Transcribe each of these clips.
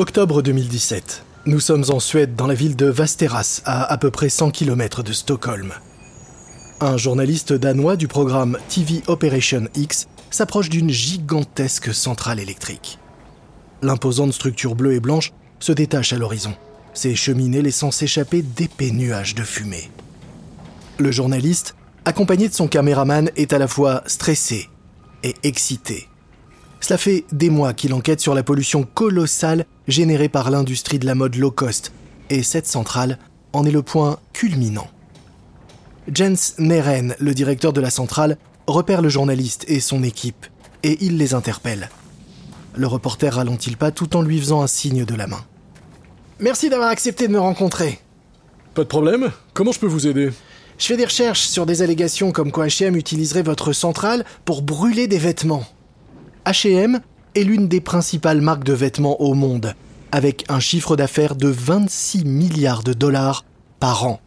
Octobre 2017. Nous sommes en Suède, dans la ville de Vasteras, à à peu près 100 km de Stockholm. Un journaliste danois du programme TV Operation X s'approche d'une gigantesque centrale électrique. L'imposante structure bleue et blanche se détache à l'horizon, ses cheminées laissant s'échapper d'épais nuages de fumée. Le journaliste, accompagné de son caméraman, est à la fois stressé et excité. Cela fait des mois qu'il enquête sur la pollution colossale générée par l'industrie de la mode low cost, et cette centrale en est le point culminant. Jens Neren, le directeur de la centrale, repère le journaliste et son équipe, et il les interpelle. Le reporter ralentit le pas tout en lui faisant un signe de la main. Merci d'avoir accepté de me rencontrer. Pas de problème Comment je peux vous aider? Je fais des recherches sur des allégations comme quoi H&M utiliserait votre centrale pour brûler des vêtements. H&M est l'une des principales marques de vêtements au monde, avec un chiffre d'affaires de 26 milliards de dollars par an.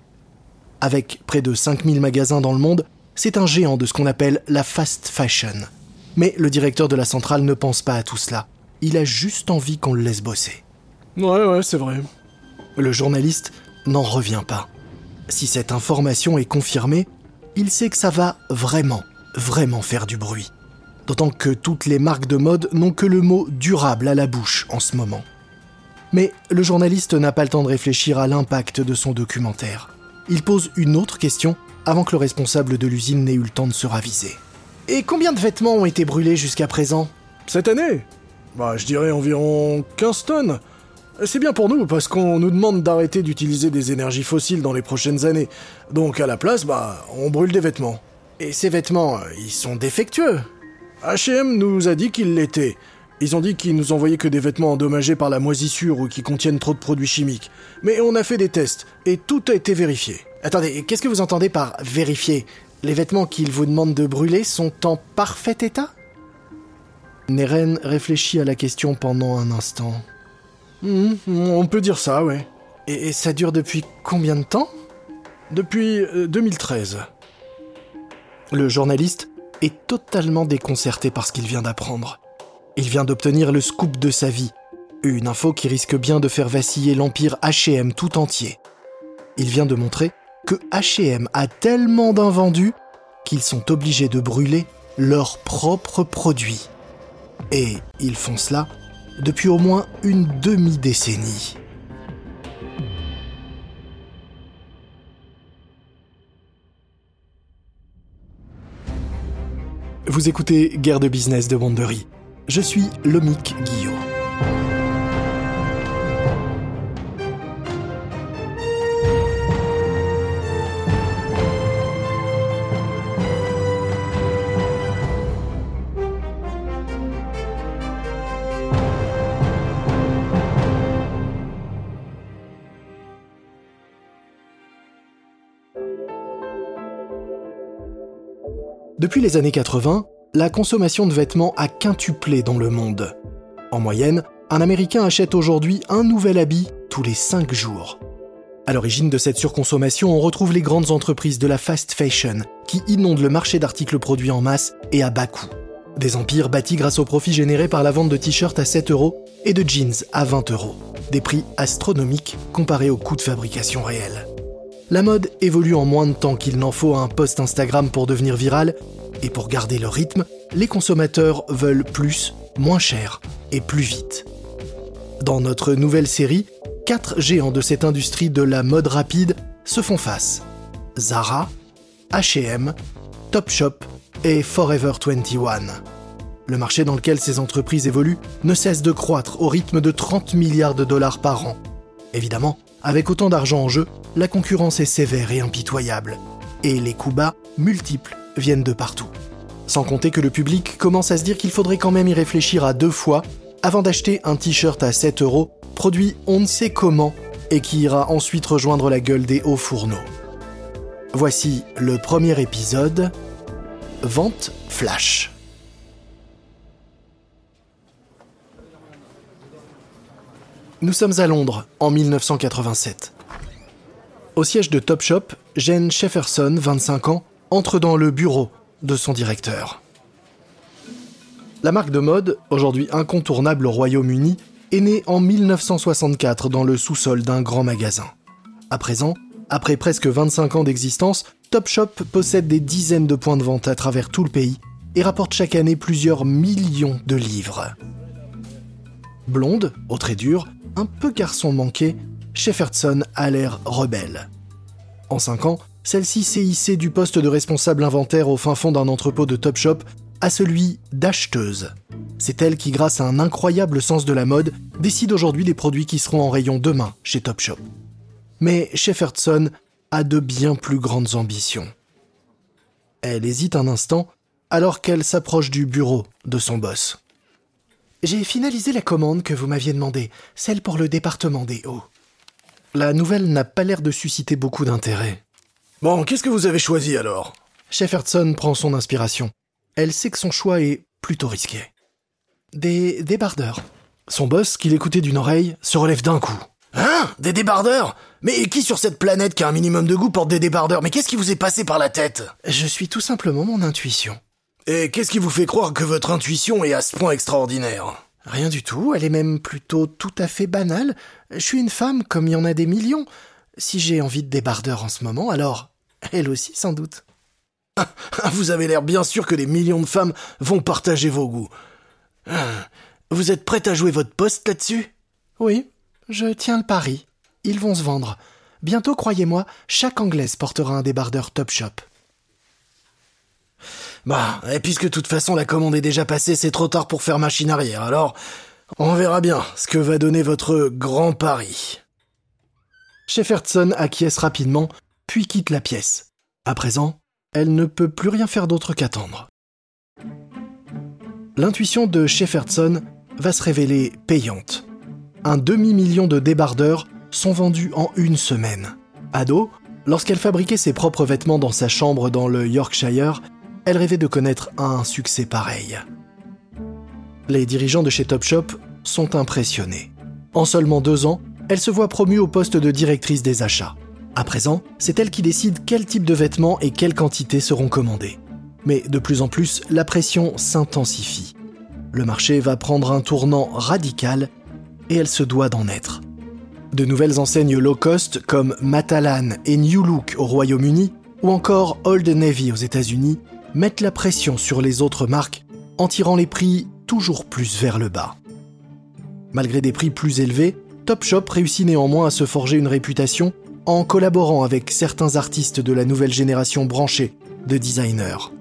Avec près de 5000 magasins dans le monde, c'est un géant de ce qu'on appelle la fast fashion. Mais le directeur de la centrale ne pense pas à tout cela. Il a juste envie qu'on le laisse bosser. Ouais, ouais, c'est vrai. Le journaliste n'en revient pas. Si cette information est confirmée, il sait que ça va vraiment, vraiment faire du bruit. D'autant que toutes les marques de mode n'ont que le mot durable à la bouche en ce moment. Mais le journaliste n'a pas le temps de réfléchir à l'impact de son documentaire. Il pose une autre question avant que le responsable de l'usine n'ait eu le temps de se raviser. Et combien de vêtements ont été brûlés jusqu'à présent? Cette année? Bah, je dirais environ 15 tonnes. C'est bien pour nous, parce qu'on nous demande d'arrêter d'utiliser des énergies fossiles dans les prochaines années. Donc à la place, bah, on brûle des vêtements. Et ces vêtements, ils sont défectueux. H&M nous a dit qu'ils l'étaient. Ils ont dit qu'ils nous envoyaient que des vêtements endommagés par la moisissure ou qui contiennent trop de produits chimiques. Mais on a fait des tests, et tout a été vérifié. Attendez, qu'est-ce que vous entendez par vérifier? Les vêtements qu'ils vous demandent de brûler sont en parfait état? Neren réfléchit à la question pendant un instant. Hmm, on peut dire ça, ouais. Et, ça dure depuis combien de temps? Depuis euh, 2013. Le journaliste est totalement déconcerté par ce qu'il vient d'apprendre. Il vient d'obtenir le scoop de sa vie, une info qui risque bien de faire vaciller l'empire H&M tout entier. Il vient de montrer que H&M a tellement d'invendus qu'ils sont obligés de brûler leurs propres produits. Et ils font cela depuis au moins une demi-décennie. Vous écoutez Guerre de business de Wandery. Je suis Lomic Guillot. Depuis les années 80, la consommation de vêtements a quintuplé dans le monde. En moyenne, un Américain achète aujourd'hui un nouvel habit tous les 5 jours. À l'origine de cette surconsommation, on retrouve les grandes entreprises de la fast fashion qui inondent le marché d'articles produits en masse et à bas coût. Des empires bâtis grâce aux profits générés par la vente de t-shirts à 7 euros et de jeans à 20 euros. Des prix astronomiques comparés au coût de fabrication réel. La mode évolue en moins de temps qu'il n'en faut à un post Instagram pour devenir viral, et pour garder le rythme, les consommateurs veulent plus, moins cher et plus vite. Dans notre nouvelle série, quatre géants de cette industrie de la mode rapide se font face. Zara, H&M, Topshop et Forever 21. Le marché dans lequel ces entreprises évoluent ne cesse de croître au rythme de 30 milliards de dollars par an. Évidemment, avec autant d'argent en jeu, la concurrence est sévère et impitoyable. Et les coups bas, multiples, viennent de partout. Sans compter que le public commence à se dire qu'il faudrait quand même y réfléchir à deux fois avant d'acheter un t-shirt à 7 euros, produit on ne sait comment, et qui ira ensuite rejoindre la gueule des hauts fourneaux. Voici le premier épisode Vente Flash. Nous sommes à Londres en 1987. Au siège de Topshop, Jane Shefferson, 25 ans, entre dans le bureau de son directeur. La marque de mode, aujourd'hui incontournable au Royaume-Uni, est né en 1964 dans le sous-sol d'un grand magasin. À présent, après presque 25 ans d'existence, Topshop possède des dizaines de points de vente à travers tout le pays et rapporte chaque année plusieurs millions de livres. Blonde, au trait dur, un peu garçon manqué, Shefferson a l'air rebelle. En 5 ans, celle-ci s'est hissée du poste de responsable inventaire au fin fond d'un entrepôt de Topshop à celui d'acheteuse. C'est elle qui, grâce à un incroyable sens de la mode, décide aujourd'hui des produits qui seront en rayon demain chez Topshop. Mais Shefferson a de bien plus grandes ambitions. Elle hésite un instant alors qu'elle s'approche du bureau de son boss. J'ai finalisé la commande que vous m'aviez demandée, celle pour le département des hauts. La nouvelle n'a pas l'air de susciter beaucoup d'intérêt. Bon, qu'est-ce que vous avez choisi alors? Shefferson prend son inspiration. Elle sait que son choix est plutôt risqué. Des débardeurs. Son boss, qui l'écoutait d'une oreille, se relève d'un coup. Hein? Des débardeurs? Mais qui sur cette planète qui a un minimum de goût porte des débardeurs? Mais qu'est-ce qui vous est passé par la tête? Je suis tout simplement mon intuition. Et qu'est-ce qui vous fait croire que votre intuition est à ce point extraordinaire? Rien du tout, elle est même plutôt tout à fait banale. Je suis une femme comme il y en a des millions. Si j'ai envie de débardeur en ce moment, alors elle aussi sans doute. Vous avez l'air bien sûr que des millions de femmes vont partager vos goûts. Vous êtes prête à jouer votre poste là-dessus? Oui, je tiens le pari. Ils vont se vendre. Bientôt, croyez-moi, chaque Anglaise portera un débardeur Top Shop. Bah, et puisque de toute façon la commande est déjà passée, c'est trop tard pour faire machine arrière, alors on verra bien ce que va donner votre grand pari. Shefferson acquiesce rapidement, puis quitte la pièce. À présent, elle ne peut plus rien faire d'autre qu'attendre. L'intuition de Shefferson va se révéler payante. Un demi-million de débardeurs sont vendus en une semaine. Ado, lorsqu'elle fabriquait ses propres vêtements dans sa chambre dans le Yorkshire, elle rêvait de connaître un succès pareil. Les dirigeants de chez Topshop sont impressionnés. En seulement deux ans, elle se voit promue au poste de directrice des achats. À présent, c'est elle qui décide quel type de vêtements et quelle quantité seront commandés. Mais de plus en plus, la pression s'intensifie. Le marché va prendre un tournant radical et elle se doit d'en être. De nouvelles enseignes low cost comme Matalan et New Look au Royaume-Uni ou encore Old Navy aux États-Unis mettent la pression sur les autres marques en tirant les prix toujours plus vers le bas. Malgré des prix plus élevés, Topshop réussit néanmoins à se forger une réputation en collaborant avec certains artistes de la nouvelle génération branchée de designers.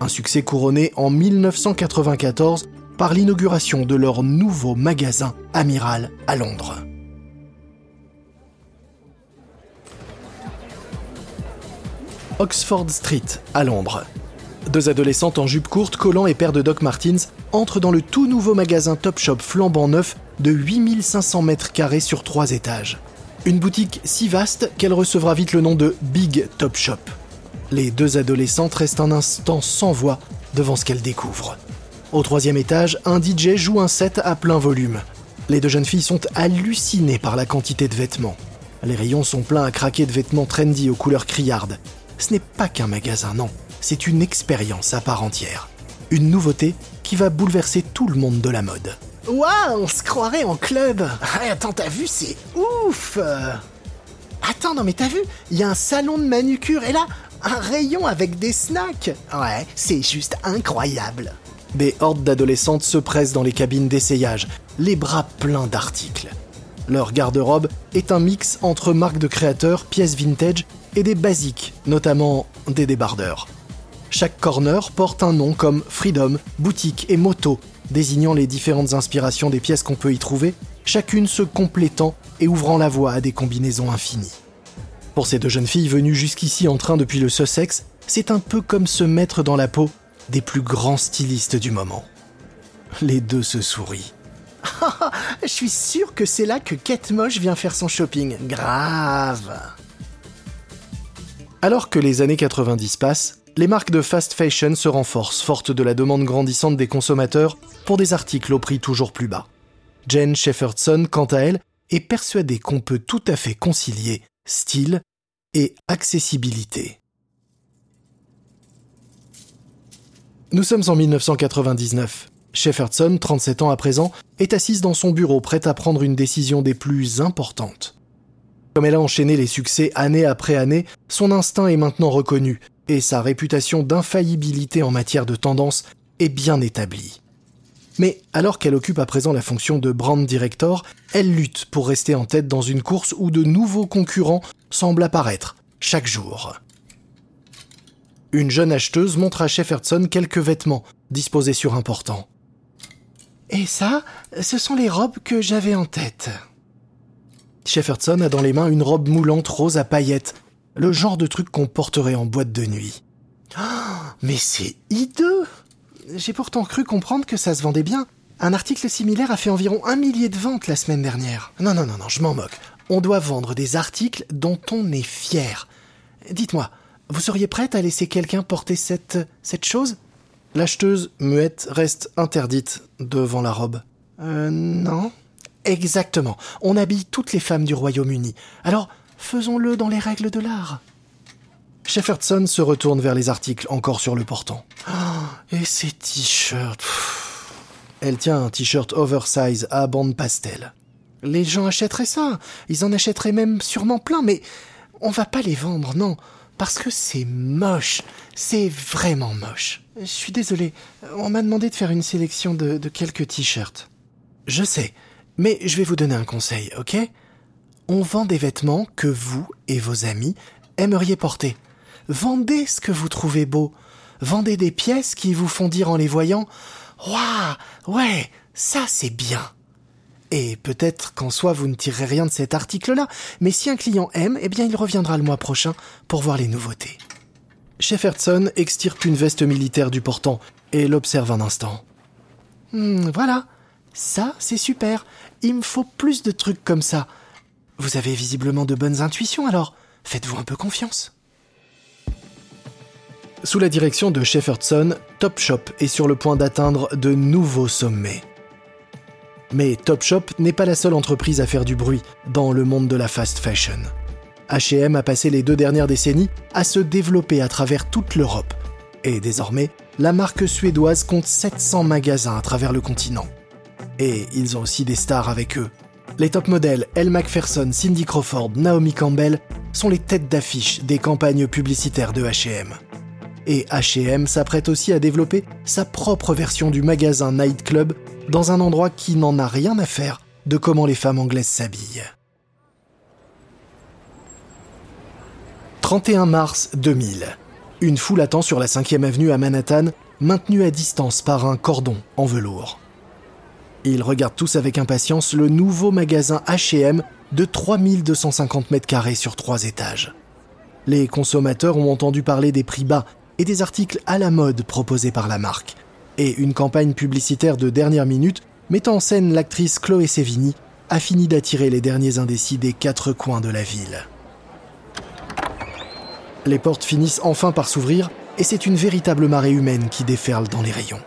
Un succès couronné en 1994 par l'inauguration de leur nouveau magasin Amiral à Londres. Oxford Street, à Londres. Deux adolescentes en jupe courte, collant et paire de Doc Martens entrent dans le tout nouveau magasin Topshop flambant neuf de 8500 mètres carrés sur trois étages. Une boutique si vaste qu'elle recevra vite le nom de Big Topshop. Les deux adolescentes restent un instant sans voix devant ce qu'elles découvrent. Au troisième étage, un DJ joue un set à plein volume. Les deux jeunes filles sont hallucinées par la quantité de vêtements. Les rayons sont pleins à craquer de vêtements trendy aux couleurs criardes. Ce n'est pas qu'un magasin, non. C'est une expérience à part entière. Une nouveauté qui va bouleverser tout le monde de la mode. Waouh, on se croirait en club attends, t'as vu, c'est Ouf Attends, non mais t'as vu Il y a un salon de manucure et là, un rayon avec des snacks Ouais, c'est juste incroyable des hordes d'adolescentes se pressent dans les cabines d'essayage, les bras pleins d'articles. Leur garde-robe est un mix entre marques de créateurs, pièces vintage et des basiques, notamment des débardeurs. Chaque corner porte un nom comme Freedom, Boutique et Moto, désignant les différentes inspirations des pièces qu'on peut y trouver, chacune se complétant et ouvrant la voie à des combinaisons infinies. Pour ces deux jeunes filles venues jusqu'ici en train depuis le Sussex, c'est un peu comme se mettre dans la peau des plus grands stylistes du moment. Les deux se sourient. Je suis sûr que c'est là que Kate Moche vient faire son shopping. Grave. Alors que les années 90 passent, les marques de fast fashion se renforcent, fortes de la demande grandissante des consommateurs pour des articles au prix toujours plus bas. Jane Shefferson, quant à elle, est persuadée qu'on peut tout à fait concilier style et accessibilité. Nous sommes en 1999. Shefferson, 37 ans à présent, est assise dans son bureau prête à prendre une décision des plus importantes. Comme elle a enchaîné les succès année après année, son instinct est maintenant reconnu et sa réputation d'infaillibilité en matière de tendance est bien établie. Mais alors qu'elle occupe à présent la fonction de brand director, elle lutte pour rester en tête dans une course où de nouveaux concurrents semblent apparaître chaque jour. Une jeune acheteuse montre à Shefferson quelques vêtements disposés sur un portant. Et ça, ce sont les robes que j'avais en tête. Shefferson a dans les mains une robe moulante rose à paillettes, le genre de truc qu'on porterait en boîte de nuit. mais c'est hideux J'ai pourtant cru comprendre que ça se vendait bien. Un article similaire a fait environ un millier de ventes la semaine dernière. Non, non, non, non, je m'en moque. On doit vendre des articles dont on est fier. Dites-moi, vous seriez prête à laisser quelqu'un porter cette, cette chose? L'acheteuse, muette, reste interdite devant la robe. Euh, non. Exactement. On habille toutes les femmes du Royaume-Uni. Alors, faisons-le dans les règles de l'art. Shefferson se retourne vers les articles encore sur le portant. Oh, et ces t-shirts. Elle tient un t-shirt oversize à bande pastel. Les gens achèteraient ça. Ils en achèteraient même sûrement plein, mais on va pas les vendre, non. Parce que c'est moche. C'est vraiment moche. Je suis désolé. On m'a demandé de faire une sélection de, de quelques t-shirts. Je sais. Mais je vais vous donner un conseil, ok? On vend des vêtements que vous et vos amis aimeriez porter. Vendez ce que vous trouvez beau. Vendez des pièces qui vous font dire en les voyant Waouh, ouais, ça c'est bien. Et peut-être qu'en soi vous ne tirerez rien de cet article-là, mais si un client aime, eh bien il reviendra le mois prochain pour voir les nouveautés. Shefferson extirpe une veste militaire du portant et l'observe un instant. Hmm, voilà, ça c'est super. Il me faut plus de trucs comme ça. Vous avez visiblement de bonnes intuitions, alors faites-vous un peu confiance. Sous la direction de Shefferson, Topshop est sur le point d'atteindre de nouveaux sommets. Mais Topshop n'est pas la seule entreprise à faire du bruit dans le monde de la fast fashion. H&M a passé les deux dernières décennies à se développer à travers toute l'Europe. Et désormais, la marque suédoise compte 700 magasins à travers le continent. Et ils ont aussi des stars avec eux. Les top modèles Elle Macpherson, Cindy Crawford, Naomi Campbell sont les têtes d'affiche des campagnes publicitaires de H&M. Et H&M s'apprête aussi à développer sa propre version du magasin Nightclub dans un endroit qui n'en a rien à faire de comment les femmes anglaises s'habillent. 31 mars 2000. Une foule attend sur la 5e avenue à Manhattan, maintenue à distance par un cordon en velours. Ils regardent tous avec impatience le nouveau magasin HM de 3250 mètres carrés sur trois étages. Les consommateurs ont entendu parler des prix bas et des articles à la mode proposés par la marque, et une campagne publicitaire de dernière minute mettant en scène l'actrice Chloé Sevigny a fini d'attirer les derniers indécis des quatre coins de la ville. Les portes finissent enfin par s'ouvrir et c'est une véritable marée humaine qui déferle dans les rayons.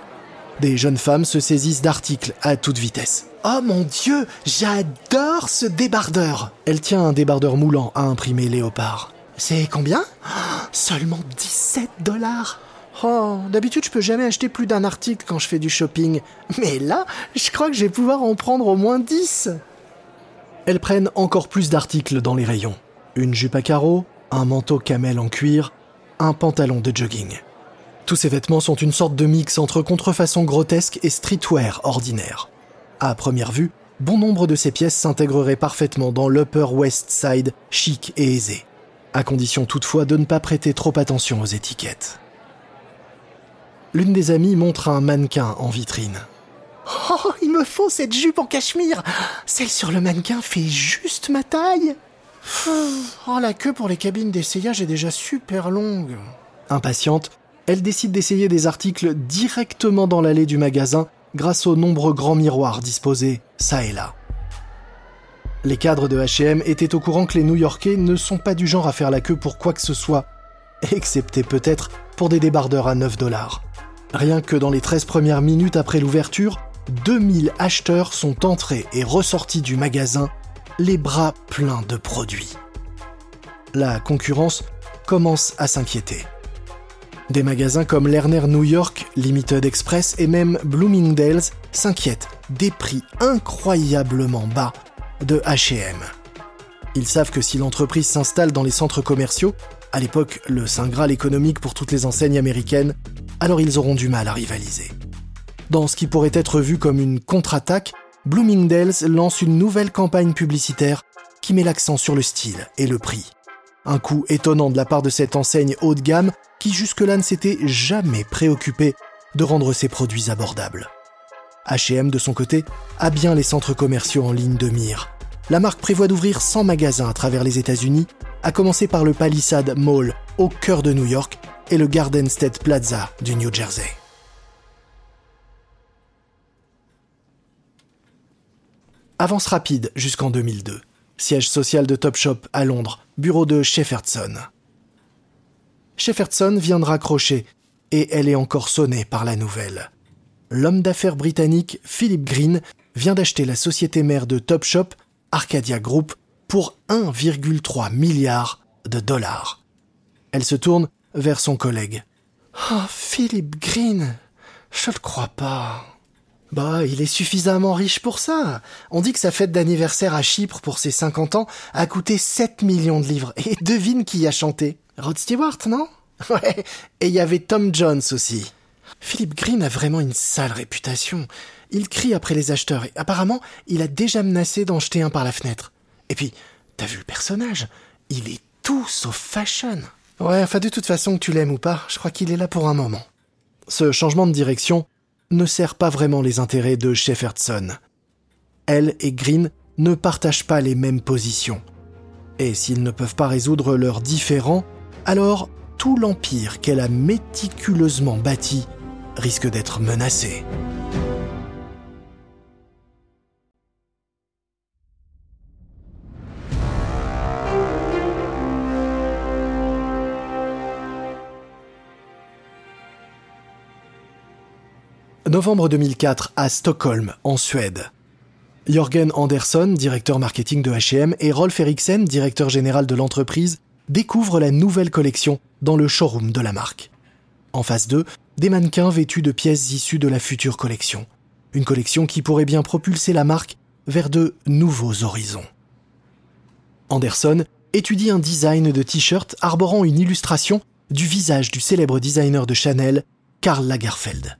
Des jeunes femmes se saisissent d'articles à toute vitesse. Oh mon dieu, j'adore ce débardeur Elle tient un débardeur moulant à imprimer léopard. C'est combien? Seulement 17 dollars Oh, d'habitude je peux jamais acheter plus d'un article quand je fais du shopping. Mais là, je crois que je vais pouvoir en prendre au moins 10. Elles prennent encore plus d'articles dans les rayons. Une jupe à carreaux, un manteau camel en cuir, un pantalon de jogging. Tous ces vêtements sont une sorte de mix entre contrefaçon grotesque et streetwear ordinaire. À première vue, bon nombre de ces pièces s'intégreraient parfaitement dans l'Upper West Side chic et aisé, à condition toutefois de ne pas prêter trop attention aux étiquettes. L'une des amies montre un mannequin en vitrine. Oh, il me faut cette jupe en cachemire Celle sur le mannequin fait juste ma taille Oh, la queue pour les cabines d'essayage est déjà super longue. Impatiente, elle décide d'essayer des articles directement dans l'allée du magasin grâce aux nombreux grands miroirs disposés ça et là. Les cadres de HM étaient au courant que les New-Yorkais ne sont pas du genre à faire la queue pour quoi que ce soit, excepté peut-être pour des débardeurs à 9 dollars. Rien que dans les 13 premières minutes après l'ouverture, 2000 acheteurs sont entrés et ressortis du magasin, les bras pleins de produits. La concurrence commence à s'inquiéter. Des magasins comme Lerner New York, Limited Express et même Bloomingdale's s'inquiètent des prix incroyablement bas de HM. Ils savent que si l'entreprise s'installe dans les centres commerciaux, à l'époque le Saint Graal économique pour toutes les enseignes américaines, alors ils auront du mal à rivaliser. Dans ce qui pourrait être vu comme une contre-attaque, Bloomingdale's lance une nouvelle campagne publicitaire qui met l'accent sur le style et le prix. Un coup étonnant de la part de cette enseigne haut de gamme qui jusque-là ne s'était jamais préoccupé de rendre ses produits abordables. HM, de son côté, a bien les centres commerciaux en ligne de mire. La marque prévoit d'ouvrir 100 magasins à travers les États-Unis, à commencer par le Palisade Mall au cœur de New York et le Garden State Plaza du New Jersey. Avance rapide jusqu'en 2002. Siège social de Topshop à Londres, bureau de Shepherson. Shepherson vient de raccrocher, et elle est encore sonnée par la nouvelle. L'homme d'affaires britannique Philip Green vient d'acheter la société mère de Topshop, Arcadia Group, pour 1,3 milliard de dollars. Elle se tourne vers son collègue. Oh, Philip Green, je le crois pas. Bah, il est suffisamment riche pour ça. On dit que sa fête d'anniversaire à Chypre pour ses 50 ans a coûté 7 millions de livres. Et devine qui a chanté? Rod Stewart, non? Ouais, et il y avait Tom Jones aussi. Philip Green a vraiment une sale réputation. Il crie après les acheteurs et apparemment, il a déjà menacé d'en jeter un par la fenêtre. Et puis, t'as vu le personnage? Il est tout sauf fashion. Ouais, enfin de toute façon, que tu l'aimes ou pas, je crois qu'il est là pour un moment. Ce changement de direction ne sert pas vraiment les intérêts de Shepherson. Elle et Green ne partagent pas les mêmes positions. Et s'ils ne peuvent pas résoudre leurs différends, alors tout l'empire qu'elle a méticuleusement bâti risque d'être menacé. Novembre 2004 à Stockholm, en Suède. Jürgen Andersson, directeur marketing de H&M, et Rolf Eriksen, directeur général de l'entreprise, découvrent la nouvelle collection dans le showroom de la marque. En face d'eux, des mannequins vêtus de pièces issues de la future collection. Une collection qui pourrait bien propulser la marque vers de nouveaux horizons. Anderson étudie un design de t-shirt arborant une illustration du visage du célèbre designer de Chanel, Karl Lagerfeld.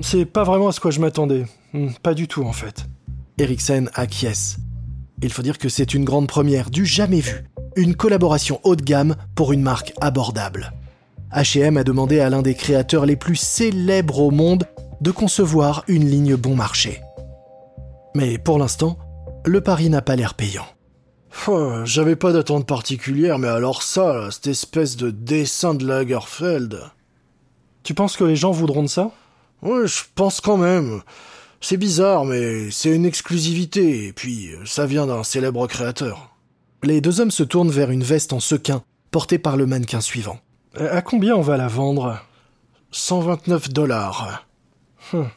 C'est pas vraiment à ce que je m'attendais. Hmm, pas du tout, en fait. Eriksen acquiesce. Il faut dire que c'est une grande première, du jamais vu. Une collaboration haut de gamme pour une marque abordable. H&M a demandé à l'un des créateurs les plus célèbres au monde de concevoir une ligne bon marché. Mais pour l'instant, le pari n'a pas l'air payant. Oh, j'avais pas d'attente particulière, mais alors ça, cette espèce de dessin de Lagerfeld. Tu penses que les gens voudront de ça? Ouais, je pense quand même. C'est bizarre, mais c'est une exclusivité, et puis ça vient d'un célèbre créateur. Les deux hommes se tournent vers une veste en sequin, portée par le mannequin suivant. À combien on va la vendre? 129 dollars. Hum.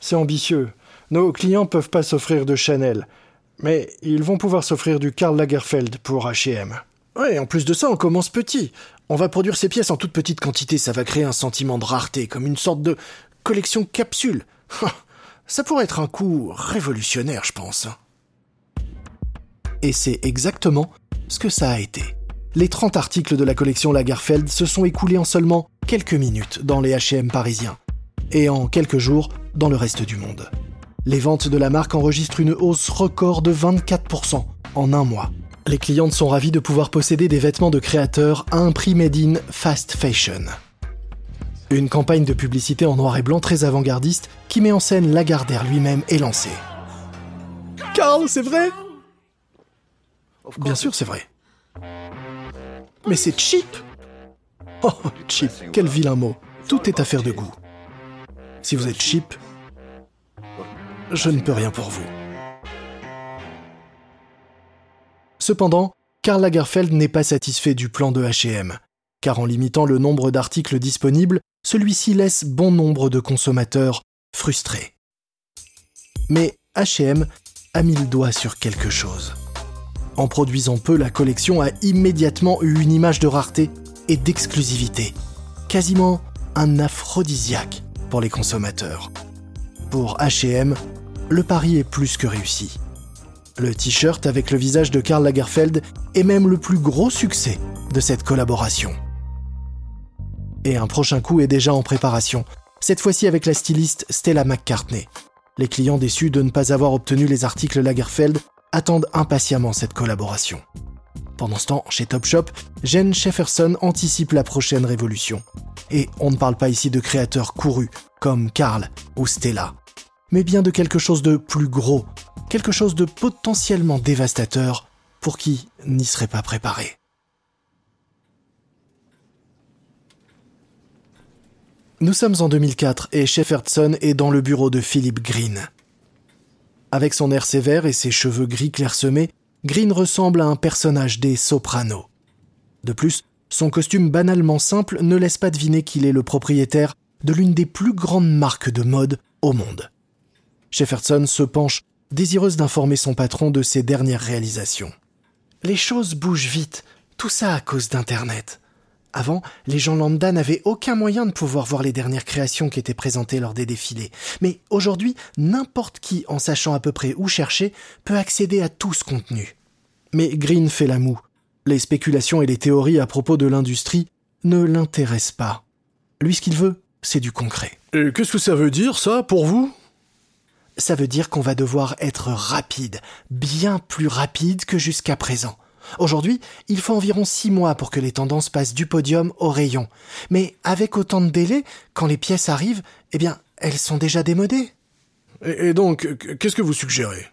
C'est ambitieux. Nos clients peuvent pas s'offrir de Chanel, mais ils vont pouvoir s'offrir du Karl Lagerfeld pour H&M. Ouais, en plus de ça, on commence petit. On va produire ces pièces en toute petite quantité, ça va créer un sentiment de rareté, comme une sorte de collection capsule. Ça pourrait être un coup révolutionnaire, je pense. Et c'est exactement ce que ça a été. Les 30 articles de la collection Lagerfeld se sont écoulés en seulement quelques minutes dans les H&M parisiens et en quelques jours dans le reste du monde. Les ventes de la marque enregistrent une hausse record de 24% en un mois. Les clientes sont ravies de pouvoir posséder des vêtements de créateurs à un prix made in fast fashion. Une campagne de publicité en noir et blanc très avant-gardiste qui met en scène Lagardère lui-même est lancée. Carl, c'est vrai? Bien sûr, c'est vrai. Mais c'est cheap Oh, cheap, quel vilain mot. Tout est affaire de goût. Si vous êtes cheap, je ne peux rien pour vous. Cependant, Karl Lagerfeld n'est pas satisfait du plan de H&M, car en limitant le nombre d'articles disponibles, celui-ci laisse bon nombre de consommateurs frustrés. Mais HM a mis le doigt sur quelque chose. En produisant peu, la collection a immédiatement eu une image de rareté et d'exclusivité, quasiment un aphrodisiaque pour les consommateurs. Pour HM, le pari est plus que réussi. Le t-shirt avec le visage de Karl Lagerfeld est même le plus gros succès de cette collaboration. Et un prochain coup est déjà en préparation, cette fois-ci avec la styliste Stella McCartney. Les clients déçus de ne pas avoir obtenu les articles Lagerfeld attendent impatiemment cette collaboration. Pendant ce temps, chez Topshop, Jen Shefferson anticipe la prochaine révolution. Et on ne parle pas ici de créateurs courus, comme Karl ou Stella, mais bien de quelque chose de plus gros, quelque chose de potentiellement dévastateur pour qui n'y serait pas préparé. Nous sommes en 2004 et Shefferson est dans le bureau de Philip Green. Avec son air sévère et ses cheveux gris clairsemés, Green ressemble à un personnage des Sopranos. De plus, son costume banalement simple ne laisse pas deviner qu'il est le propriétaire de l'une des plus grandes marques de mode au monde. Shefferson se penche, désireuse d'informer son patron de ses dernières réalisations. Les choses bougent vite, tout ça à cause d'Internet. Avant, les gens lambda n'avaient aucun moyen de pouvoir voir les dernières créations qui étaient présentées lors des défilés. Mais aujourd'hui, n'importe qui, en sachant à peu près où chercher, peut accéder à tout ce contenu. Mais Green fait la moue. Les spéculations et les théories à propos de l'industrie ne l'intéressent pas. Lui, ce qu'il veut, c'est du concret. Et qu'est-ce que ça veut dire, ça, pour vous? Ça veut dire qu'on va devoir être rapide, bien plus rapide que jusqu'à présent. Aujourd'hui, il faut environ six mois pour que les tendances passent du podium au rayon. Mais avec autant de délai, quand les pièces arrivent, eh bien, elles sont déjà démodées. Et, donc, qu'est-ce que vous suggérez?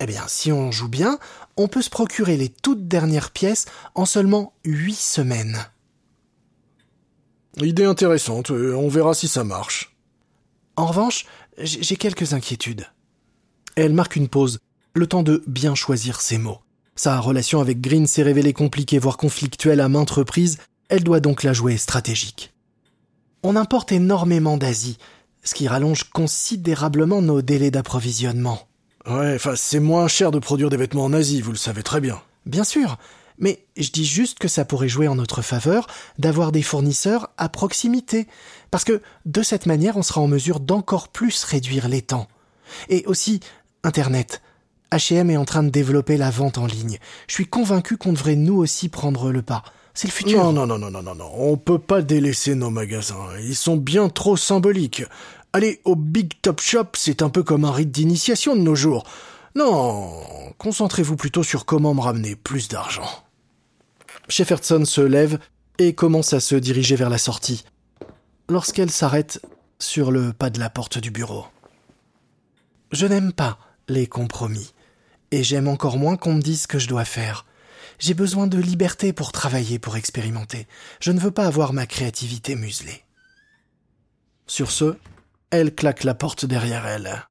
Eh bien, si on joue bien, on peut se procurer les toutes dernières pièces en seulement huit semaines. Idée intéressante, euh, on verra si ça marche. En revanche, j'ai quelques inquiétudes. Elle marque une pause, le temps de bien choisir ses mots. Sa relation avec Green s'est révélée compliquée, voire conflictuelle à maintes reprises, elle doit donc la jouer stratégique. On importe énormément d'Asie, ce qui rallonge considérablement nos délais d'approvisionnement. Ouais, enfin, c'est moins cher de produire des vêtements en Asie, vous le savez très bien. Bien sûr, mais je dis juste que ça pourrait jouer en notre faveur d'avoir des fournisseurs à proximité, parce que de cette manière on sera en mesure d'encore plus réduire les temps. Et aussi, Internet. H&M est en train de développer la vente en ligne. Je suis convaincu qu'on devrait nous aussi prendre le pas. C'est le futur. Non, non, non, non, non, non, non. On peut pas délaisser nos magasins. Ils sont bien trop symboliques. Aller au Big Top Shop, c'est un peu comme un rite d'initiation de nos jours. Non, concentrez-vous plutôt sur comment me ramener plus d'argent. Shefferson se lève et commence à se diriger vers la sortie. Lorsqu'elle s'arrête sur le pas de la porte du bureau. Je n'aime pas les compromis et j'aime encore moins qu'on me dise ce que je dois faire. J'ai besoin de liberté pour travailler, pour expérimenter. Je ne veux pas avoir ma créativité muselée. Sur ce, elle claque la porte derrière elle.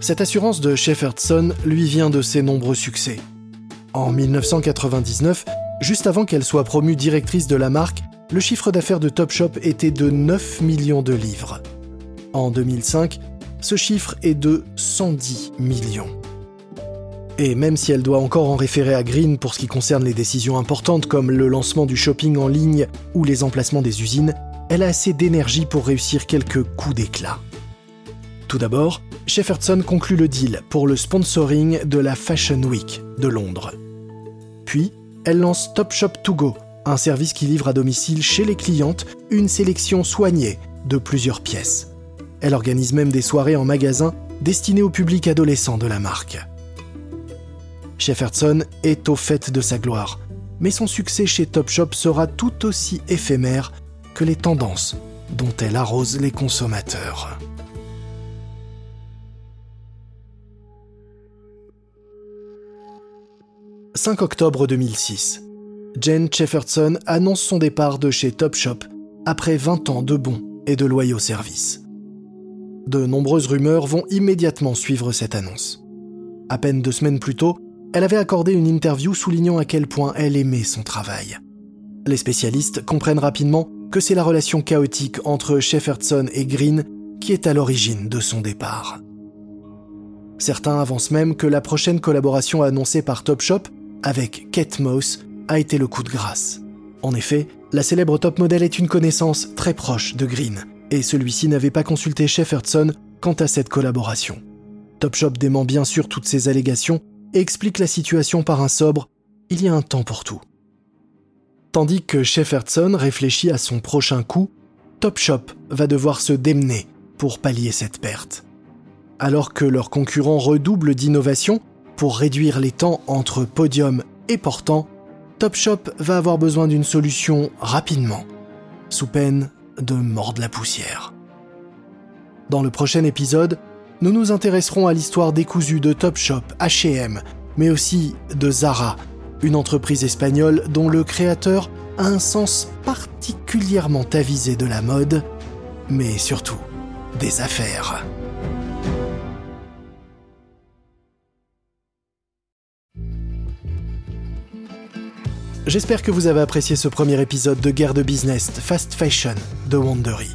Cette assurance de Shefferson lui vient de ses nombreux succès. En 1999, juste avant qu'elle soit promue directrice de la marque, le chiffre d'affaires de Topshop était de 9 millions de livres. En 2005, ce chiffre est de 110 millions. Et même si elle doit encore en référer à Green pour ce qui concerne les décisions importantes comme le lancement du shopping en ligne ou les emplacements des usines, elle a assez d'énergie pour réussir quelques coups d'éclat. Tout d'abord, Shefferson conclut le deal pour le sponsoring de la Fashion Week de Londres. Puis, elle lance Top Shop To Go, un service qui livre à domicile chez les clientes une sélection soignée de plusieurs pièces. Elle organise même des soirées en magasin destinées au public adolescent de la marque. Shefferson est au fait de sa gloire, mais son succès chez Topshop sera tout aussi éphémère que les tendances dont elle arrose les consommateurs. 5 octobre 2006. Jen Shefferson annonce son départ de chez Topshop après 20 ans de bons et de loyaux services. De nombreuses rumeurs vont immédiatement suivre cette annonce. À peine deux semaines plus tôt, elle avait accordé une interview soulignant à quel point elle aimait son travail. Les spécialistes comprennent rapidement que c'est la relation chaotique entre Shefferson et Green qui est à l'origine de son départ. Certains avancent même que la prochaine collaboration annoncée par Topshop avec Kate Moss a été le coup de grâce. En effet, la célèbre top model est une connaissance très proche de Green, et celui-ci n'avait pas consulté Shefferson quant à cette collaboration. Topshop dément bien sûr toutes ces allégations et explique la situation par un sobre Il y a un temps pour tout. Tandis que Shefferson réfléchit à son prochain coup, Topshop va devoir se démener pour pallier cette perte. Alors que leurs concurrents redoublent d'innovation pour réduire les temps entre podium et portant, Topshop va avoir besoin d'une solution rapidement, sous peine de mordre la poussière. Dans le prochain épisode, nous nous intéresserons à l'histoire décousue de Topshop, H&M, mais aussi de Zara, une entreprise espagnole dont le créateur a un sens particulièrement avisé de la mode, mais surtout des affaires. J'espère que vous avez apprécié ce premier épisode de Guerre de Business Fast Fashion de Wandery.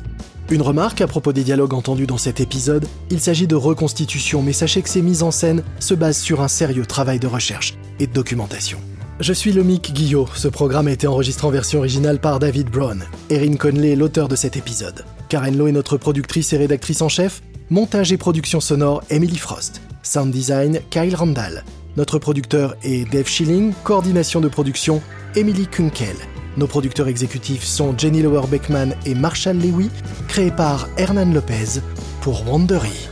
Une remarque à propos des dialogues entendus dans cet épisode, il s'agit de reconstitution, mais sachez que ces mises en scène se basent sur un sérieux travail de recherche et de documentation. Je suis Lomic Guillot, ce programme a été enregistré en version originale par David Brown. Erin Conley est l'auteur de cet épisode. Karen Lowe est notre productrice et rédactrice en chef. Montage et production sonore, Emily Frost. Sound design, Kyle Randall. Notre producteur est Dave Schilling, coordination de production, Emily Kunkel. Nos producteurs exécutifs sont Jenny Lower Beckman et Marshall Lewy, créés par Hernan Lopez pour Wandery.